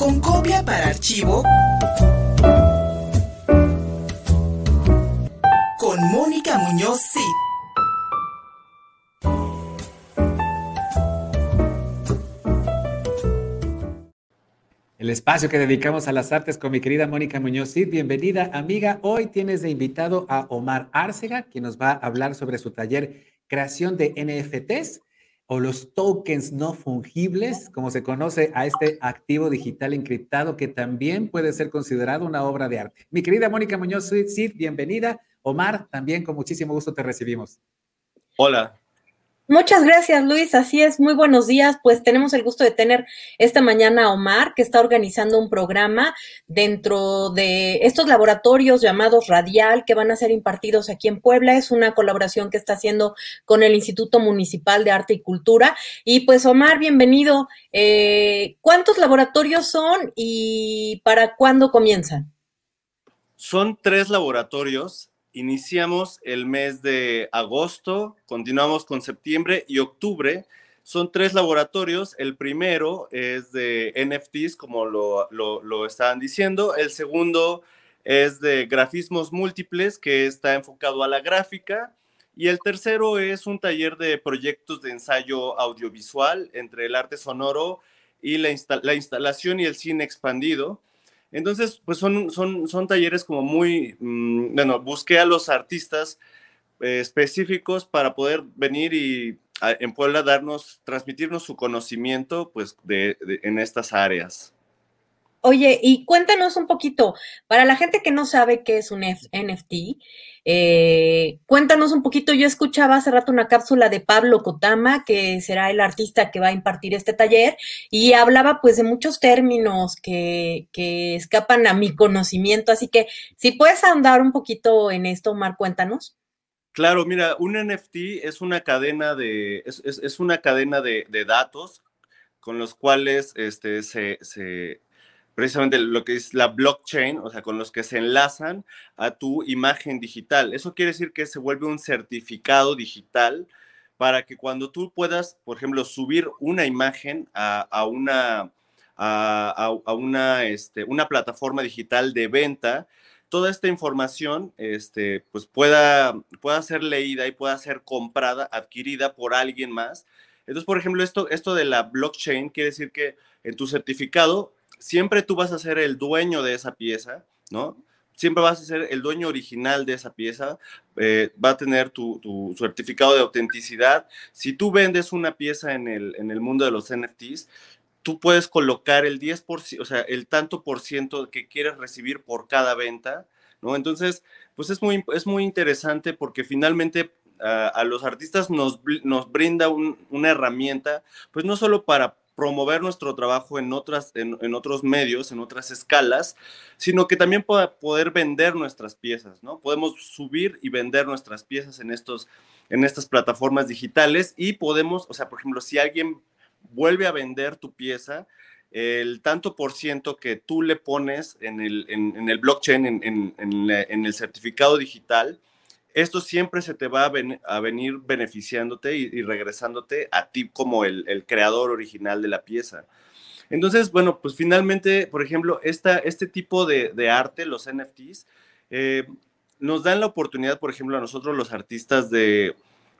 con copia para archivo con Mónica Muñoz Cid. El espacio que dedicamos a las artes con mi querida Mónica Muñoz Cid. Bienvenida, amiga. Hoy tienes de invitado a Omar Arcega, quien nos va a hablar sobre su taller Creación de NFTs o los tokens no fungibles, como se conoce a este activo digital encriptado que también puede ser considerado una obra de arte. Mi querida Mónica Muñoz Cid, bienvenida. Omar, también con muchísimo gusto te recibimos. Hola, Muchas gracias, Luis. Así es, muy buenos días. Pues tenemos el gusto de tener esta mañana a Omar, que está organizando un programa dentro de estos laboratorios llamados Radial, que van a ser impartidos aquí en Puebla. Es una colaboración que está haciendo con el Instituto Municipal de Arte y Cultura. Y pues, Omar, bienvenido. Eh, ¿Cuántos laboratorios son y para cuándo comienzan? Son tres laboratorios Iniciamos el mes de agosto, continuamos con septiembre y octubre. Son tres laboratorios. El primero es de NFTs, como lo, lo, estaban diciendo. El segundo es de grafismos múltiples, que está enfocado a la gráfica. Y el tercero es un taller de proyectos de ensayo audiovisual entre el arte sonoro y la, la instalación y el cine expandido. Entonces, pues son, son, son talleres como muy, mm, bueno, busqué a los artistas eh, específicos para poder venir y en Puebla darnos, transmitirnos su conocimiento, pues, de, en estas áreas. Oye, y cuéntanos un poquito, para la gente que no sabe qué es un NFT, eh, cuéntanos un poquito, yo escuchaba hace rato una cápsula de Pablo Kotama, que será el artista que va a impartir este taller, y hablaba pues de muchos términos que, que escapan a mi conocimiento, así que si puedes ahondar un poquito en esto, Omar, cuéntanos. Claro, mira, un NFT es una cadena de, es, es, una cadena de, de, datos con los cuales este, se precisamente lo que es la blockchain, o sea, con los que se enlazan a tu imagen digital. Eso quiere decir que se vuelve un certificado digital para que cuando tú puedas, por ejemplo, subir una imagen a, una, a, una, este, una plataforma digital de venta, toda esta información este, pues pueda, pueda ser leída y pueda ser comprada, adquirida por alguien más. Entonces, por ejemplo, esto, esto de la blockchain quiere decir que en tu certificado siempre tú vas a ser el dueño de esa pieza, ¿no? Siempre vas a ser el dueño original de esa pieza, eh, va a tener tu, certificado de autenticidad. Si tú vendes una pieza en el, en el mundo de los NFTs, tú puedes colocar el 10%, o sea, el tanto por ciento que quieres recibir por cada venta, ¿no? Entonces, pues es muy, es muy interesante porque finalmente a los artistas nos, nos brinda una herramienta, pues no solo para promover nuestro trabajo en, otras, en, otros medios, en otras escalas, sino que también pueda poder vender nuestras piezas, ¿no? Podemos subir y vender nuestras piezas en, estos, en estas plataformas digitales y podemos, o sea, por ejemplo, si alguien vuelve a vender tu pieza, el tanto por ciento que tú le pones en el, en, el blockchain, en, en el certificado digital, esto siempre se te va a, venir beneficiándote y, regresándote a ti como el, creador original de la pieza. Entonces, bueno, pues finalmente, por ejemplo, esta, este tipo de, arte, los NFTs, eh, nos dan la oportunidad, por ejemplo, a nosotros los artistas de,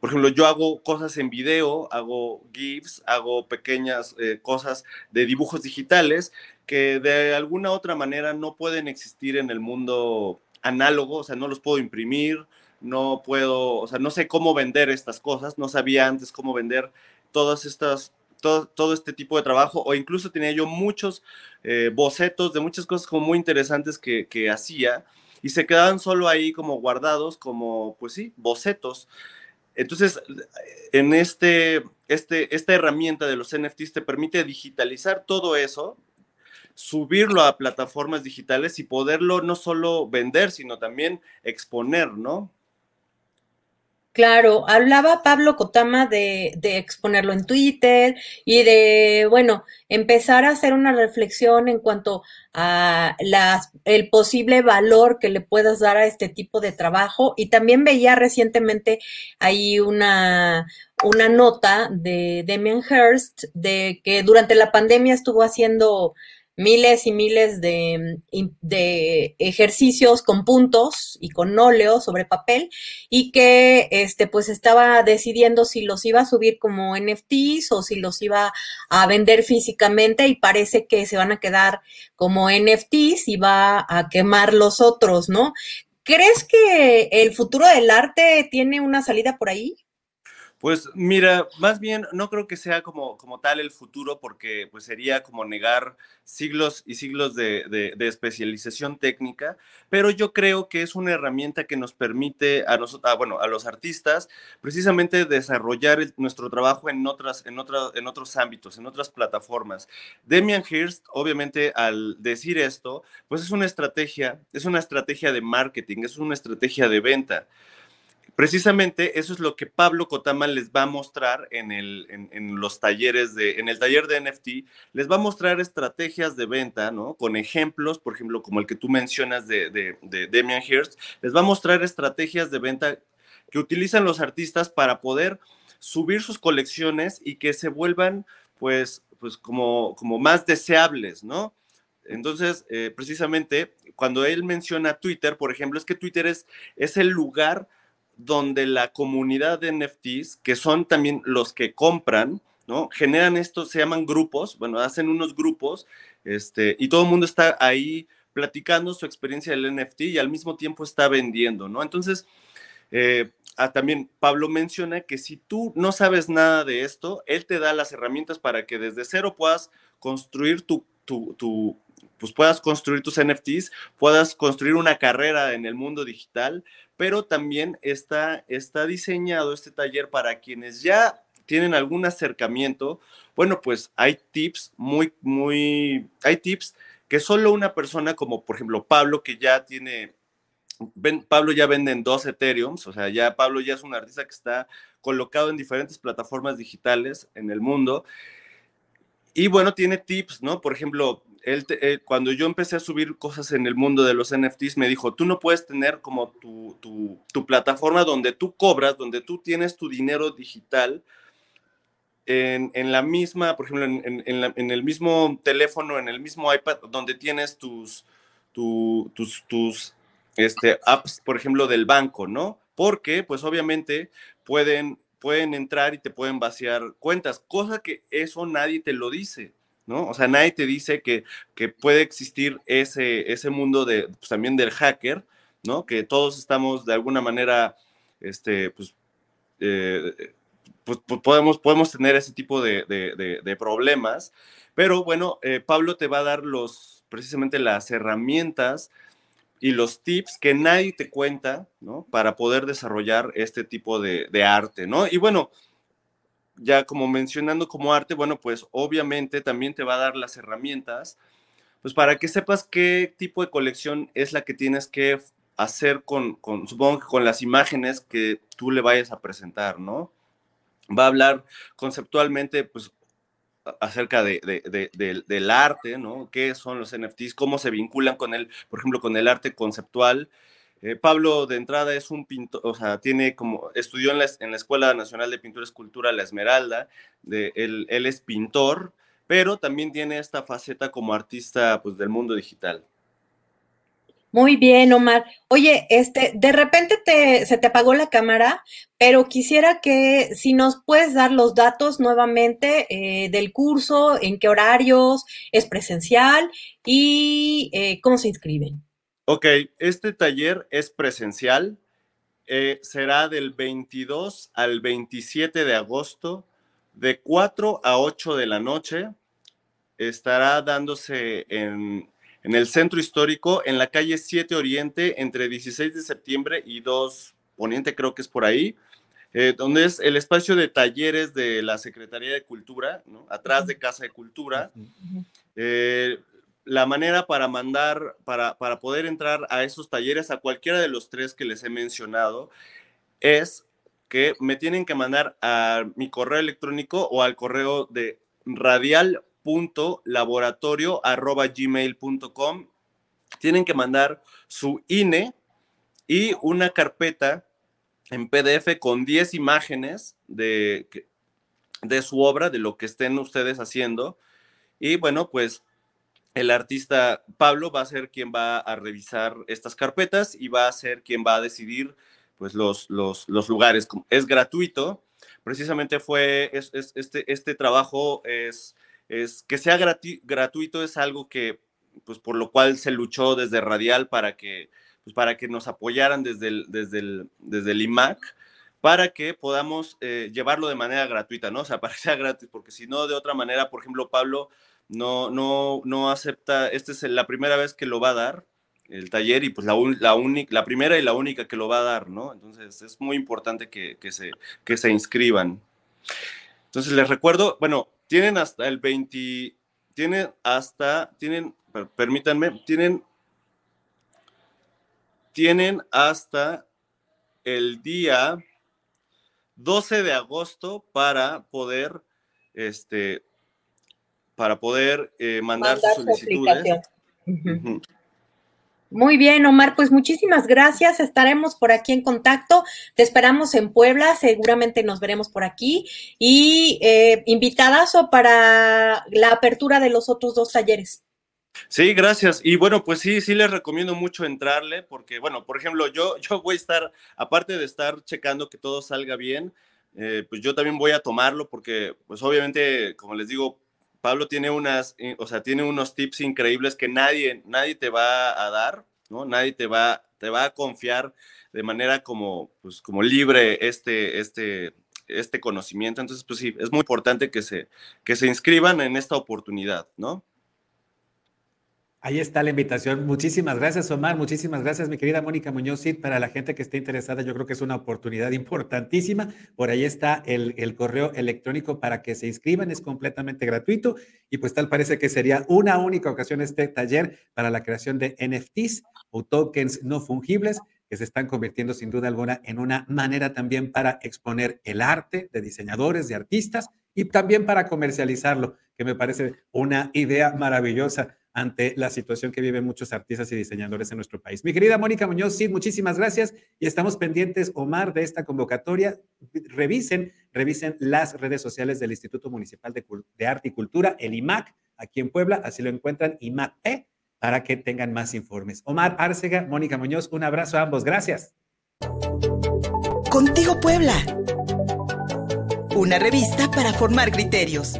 por ejemplo, yo hago cosas en video, hago GIFs, hago pequeñas eh, cosas de dibujos digitales que de alguna otra manera no pueden existir en el mundo análogo, o sea, no los puedo imprimir, no puedo, o sea, no sé cómo vender estas cosas, no sabía antes cómo vender todas estas, todo, todo este tipo de trabajo, o incluso tenía yo muchos eh, bocetos de muchas cosas como muy interesantes que, que hacía y se quedaban solo ahí como guardados, como, pues sí, bocetos. Entonces, en este, este, esta herramienta de los NFTs te permite digitalizar todo eso, subirlo a plataformas digitales y poderlo no solo vender, sino también exponer, ¿no? Claro, hablaba Pablo Cotama de, de, exponerlo en Twitter y de, bueno, empezar a hacer una reflexión en cuanto a las, el posible valor que le puedas dar a este tipo de trabajo. Y también veía recientemente ahí una, una nota de Damien Hirst de que durante la pandemia estuvo haciendo miles y miles de, de, ejercicios con puntos y con óleo sobre papel y que este pues estaba decidiendo si los iba a subir como NFTs o si los iba a vender físicamente y parece que se van a quedar como NFTs y va a quemar los otros, ¿no? ¿Crees que el futuro del arte tiene una salida por ahí? Pues mira, más bien no creo que sea como, como tal el futuro porque pues sería como negar siglos y siglos de, especialización técnica, pero yo creo que es una herramienta que nos permite a nosotros, ah, bueno, a los artistas precisamente desarrollar nuestro trabajo en, otras, en, en otros ámbitos, en otras plataformas. Demian Hirst, obviamente al decir esto, pues es una estrategia, es una estrategia de marketing, es una estrategia de venta. Precisamente eso es lo que Pablo Cotama les va a mostrar en, el, los talleres de, en el taller de NFT, les va a mostrar estrategias de venta, ¿no? Con ejemplos, por ejemplo, como el que tú mencionas de, de, Hirst, les va a mostrar estrategias de venta que utilizan los artistas para poder subir sus colecciones y que se vuelvan, pues, pues como, como más deseables, ¿no? Entonces, eh, precisamente, cuando él menciona Twitter, por ejemplo, es que Twitter es, es el lugar donde la comunidad de NFTs, que son también los que compran, ¿no? Generan esto, se llaman grupos, bueno, hacen unos grupos, este, y todo el mundo está ahí platicando su experiencia del NFT y al mismo tiempo está vendiendo, ¿no? Entonces, eh, ah, también Pablo menciona que si tú no sabes nada de esto, él te da las herramientas para que desde cero puedas construir tu, tu, tu pues puedas construir tus NFTs, puedas construir una carrera en el mundo digital, pero también está, está diseñado este taller para quienes ya tienen algún acercamiento. Bueno, pues hay tips muy, muy, hay tips que solo una persona como por ejemplo Pablo, que ya tiene, Pablo ya vende en dos Ethereums, o sea, ya Pablo ya es un artista que está colocado en diferentes plataformas digitales en el mundo. Y bueno, tiene tips, ¿no? Por ejemplo, él eh, cuando yo empecé a subir cosas en el mundo de los NFTs, me dijo, tú no puedes tener como tu, tu, plataforma donde tú cobras, donde tú tienes tu dinero digital en, en la misma, por ejemplo, en, en, el mismo teléfono, en el mismo iPad, donde tienes tus, tus, tus este, apps, por ejemplo, del banco, ¿no? Porque, pues obviamente, pueden, pueden entrar y te pueden vaciar cuentas, cosa que eso nadie te lo dice. ¿No? O sea, nadie te dice que, que puede existir ese, ese mundo de, pues, también del hacker, ¿no? Que todos estamos de alguna manera, este, pues, eh, pues, pues podemos, podemos tener ese tipo de, de, problemas, pero bueno, eh, Pablo te va a dar los, precisamente las herramientas y los tips que nadie te cuenta, ¿no? Para poder desarrollar este tipo de, arte, ¿no? Y bueno, ya como mencionando como arte, bueno, pues obviamente también te va a dar las herramientas, pues para que sepas qué tipo de colección es la que tienes que hacer con, con supongo que con las imágenes que tú le vayas a presentar, ¿no? Va a hablar conceptualmente, pues, acerca de, del arte, ¿no? ¿Qué son los NFTs? ¿Cómo se vinculan con él, por ejemplo, con el arte conceptual? Eh, Pablo de entrada es un pintor, o sea, tiene como, estudió en la, Escuela Nacional de Pintura y Escultura La Esmeralda, de, él, es pintor, pero también tiene esta faceta como artista pues, del mundo digital. Muy bien, Omar. Oye, este, de repente te, se te apagó la cámara, pero quisiera que si nos puedes dar los datos nuevamente eh, del curso, en qué horarios, es presencial y eh, cómo se inscriben. Ok, este taller es presencial. Eh, será del 22 al 27 de agosto, de 4 a 8 de la noche. Estará dándose en, el centro histórico, en la calle 7 Oriente, entre 16 de septiembre y 2 Poniente, creo que es por ahí, eh, donde es el espacio de talleres de la Secretaría de Cultura, atrás de Casa de Cultura la manera para mandar, para, para poder entrar a esos talleres, a cualquiera de los tres que les he mencionado, es que me tienen que mandar a mi correo electrónico o al correo de radial.laboratorio.gmail.com. Tienen que mandar su INE y una carpeta en PDF con 10 imágenes de, de su obra, de lo que estén ustedes haciendo. Y bueno, pues el artista Pablo va a ser quien va a revisar estas carpetas y va a ser quien va a decidir pues, los, los, lugares. Es gratuito, precisamente fue este, este trabajo es, es que sea gratuito es algo que pues por lo cual se luchó desde Radial para que pues, para que nos apoyaran desde el, desde desde el IMAC para que podamos eh, llevarlo de manera gratuita, ¿no? O sea, para que sea gratis, porque si no, de otra manera, por ejemplo, Pablo no, no, no acepta, esta es la primera vez que lo va a dar, el taller, y pues la, la, la primera y la única que lo va a dar, ¿no? Entonces es muy importante que, que, se, que se inscriban. Entonces les recuerdo, bueno, tienen hasta el 20, tienen hasta, tienen, permítanme, tienen, tienen hasta el día 12 de agosto para poder, este, para poder eh, mandar, sus solicitudes. Muy bien, Omar, pues muchísimas gracias. Estaremos por aquí en contacto. Te esperamos en Puebla, seguramente nos veremos por aquí. Y eh, invitadazo para la apertura de los otros dos talleres. Sí, gracias. Y bueno, pues sí, sí les recomiendo mucho entrarle porque, bueno, por ejemplo, yo, yo voy a estar, aparte de estar checando que todo salga bien, eh, pues yo también voy a tomarlo porque, pues obviamente, como les digo, Pablo tiene unas, eh, o sea, tiene unos tips increíbles que nadie, nadie te va a dar, ¿no? Nadie te va, te va a confiar de manera como, pues, como libre este, este, este conocimiento. Entonces, pues sí, es muy importante que se, que se inscriban en esta oportunidad, ¿no? Ahí está la invitación. Muchísimas gracias, Omar. Muchísimas gracias, mi querida Mónica Muñoz. Sí, para la gente que esté interesada, yo creo que es una oportunidad importantísima. Por ahí está el, el, correo electrónico para que se inscriban. Es completamente gratuito. Y pues tal parece que sería una única ocasión este taller para la creación de NFTs o tokens no fungibles que se están convirtiendo sin duda alguna en una manera también para exponer el arte de diseñadores, de artistas y también para comercializarlo, que me parece una idea maravillosa ante la situación que viven muchos artistas y diseñadores en nuestro país. Mi querida Mónica Muñoz, sí, muchísimas gracias y estamos pendientes, Omar, de esta convocatoria. Revisen, revisen las redes sociales del Instituto Municipal de, Arte y Cultura, el IMAC, aquí en Puebla, así lo encuentran, IMAC-P, para que tengan más informes. Omar Arcega, Mónica Muñoz, un abrazo a ambos, gracias. Contigo Puebla, una revista para formar criterios.